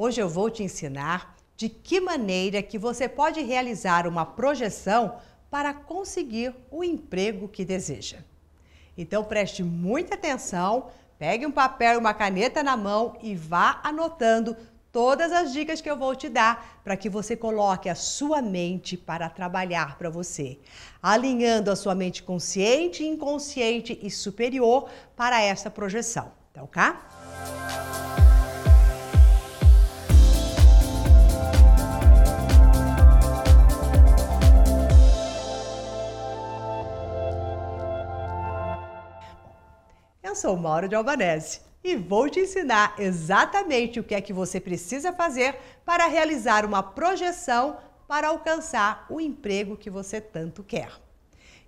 Hoje eu vou te ensinar de que maneira que você pode realizar uma projeção para conseguir o emprego que deseja. Então preste muita atenção, pegue um papel e uma caneta na mão e vá anotando todas as dicas que eu vou te dar para que você coloque a sua mente para trabalhar para você, alinhando a sua mente consciente, inconsciente e superior para essa projeção. Então, cá? Sou Mauro de Albanese e vou te ensinar exatamente o que é que você precisa fazer para realizar uma projeção para alcançar o emprego que você tanto quer.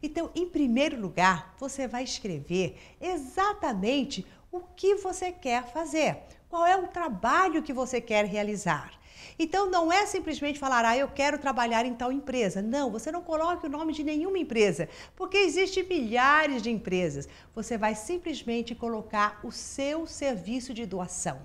Então, em primeiro lugar, você vai escrever exatamente o que você quer fazer, qual é o trabalho que você quer realizar. Então não é simplesmente falar, ah, eu quero trabalhar em tal empresa. Não, você não coloque o nome de nenhuma empresa, porque existem milhares de empresas. Você vai simplesmente colocar o seu serviço de doação.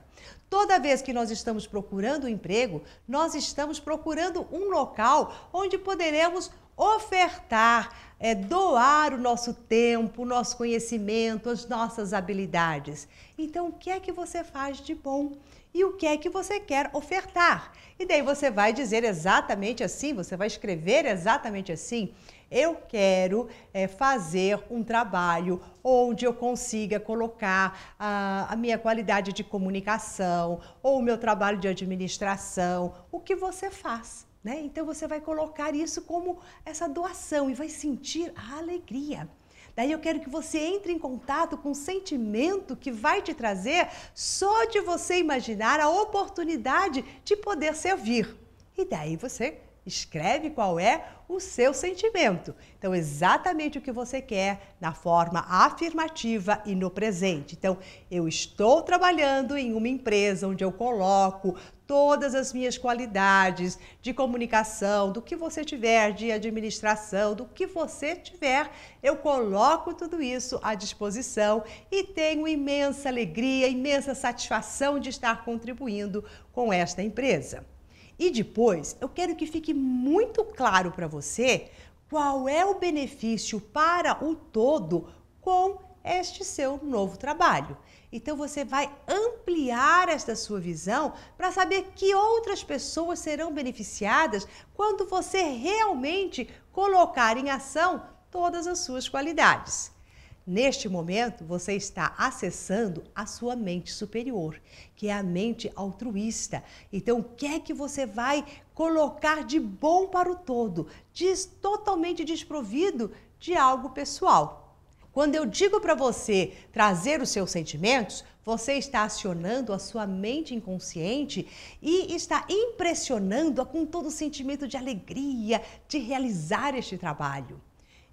Toda vez que nós estamos procurando um emprego, nós estamos procurando um local onde poderemos ofertar, é, doar o nosso tempo, o nosso conhecimento, as nossas habilidades. Então, o que é que você faz de bom? e o que é que você quer ofertar. E daí você vai dizer exatamente assim, você vai escrever exatamente assim. Eu quero é, fazer um trabalho onde eu consiga colocar a, a minha qualidade de comunicação ou o meu trabalho de administração, o que você faz. Né? Então você vai colocar isso como essa doação e vai sentir a alegria. Daí eu quero que você entre em contato com um sentimento que vai te trazer só de você imaginar a oportunidade de poder servir. E daí você escreve qual é o seu sentimento. Então, exatamente o que você quer na forma afirmativa e no presente. Então, eu estou trabalhando em uma empresa onde eu coloco todas as minhas qualidades de comunicação, do que você tiver, de administração, do que você tiver, eu coloco tudo isso à disposição e tenho imensa alegria, imensa satisfação de estar contribuindo com esta empresa. E depois, eu quero que fique muito claro para você qual é o benefício para o todo com este seu novo trabalho. Então você vai ampliar esta sua visão para saber que outras pessoas serão beneficiadas quando você realmente colocar em ação todas as suas qualidades. Neste momento, você está acessando a sua mente superior, que é a mente altruísta. Então, o que é que você vai colocar de bom para o todo, totalmente desprovido de algo pessoal? Quando eu digo para você trazer os seus sentimentos, você está acionando a sua mente inconsciente e está impressionando-a com todo o sentimento de alegria de realizar este trabalho.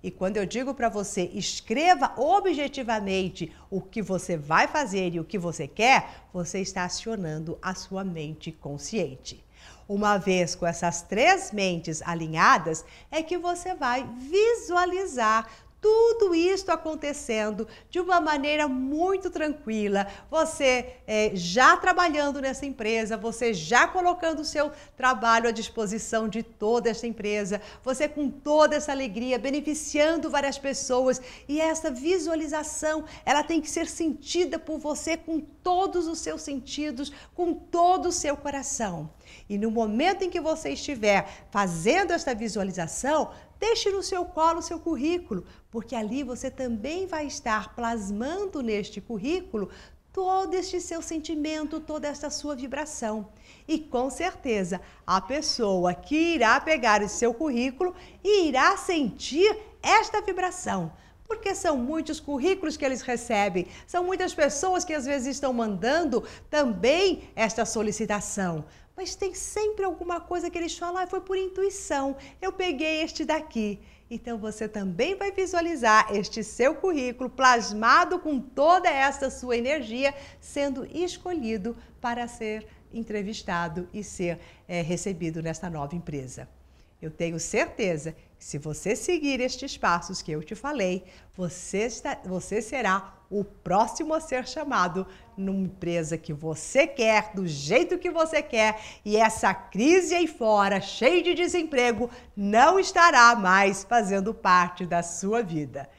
E quando eu digo para você, escreva objetivamente o que você vai fazer e o que você quer, você está acionando a sua mente consciente. Uma vez com essas três mentes alinhadas, é que você vai visualizar tudo isso acontecendo de uma maneira muito tranquila. Você é, já trabalhando nessa empresa, você já colocando o seu trabalho à disposição de toda essa empresa, você com toda essa alegria, beneficiando várias pessoas. E essa visualização, ela tem que ser sentida por você com todos os seus sentidos, com todo o seu coração. E no momento em que você estiver fazendo esta visualização, Deixe no seu colo o seu currículo, porque ali você também vai estar plasmando neste currículo todo este seu sentimento, toda esta sua vibração. E com certeza, a pessoa que irá pegar o seu currículo irá sentir esta vibração. Porque são muitos currículos que eles recebem, são muitas pessoas que às vezes estão mandando também esta solicitação mas tem sempre alguma coisa que eles falam, ah, foi por intuição, eu peguei este daqui. Então você também vai visualizar este seu currículo plasmado com toda essa sua energia sendo escolhido para ser entrevistado e ser é, recebido nesta nova empresa. Eu tenho certeza que se você seguir estes passos que eu te falei, você, está, você será o próximo a ser chamado numa empresa que você quer, do jeito que você quer, e essa crise aí fora, cheia de desemprego, não estará mais fazendo parte da sua vida.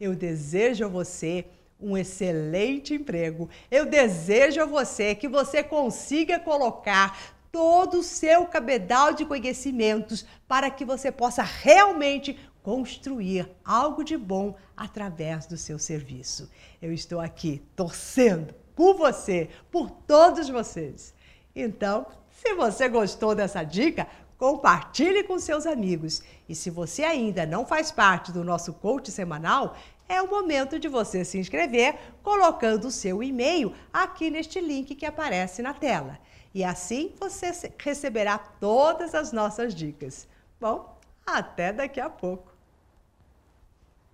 Eu desejo a você um excelente emprego. Eu desejo a você que você consiga colocar todo o seu cabedal de conhecimentos para que você possa realmente construir algo de bom através do seu serviço. Eu estou aqui torcendo por você, por todos vocês. Então, se você gostou dessa dica, compartilhe com seus amigos. E se você ainda não faz parte do nosso coach semanal, é o momento de você se inscrever colocando o seu e-mail aqui neste link que aparece na tela. E assim você receberá todas as nossas dicas. Bom, até daqui a pouco.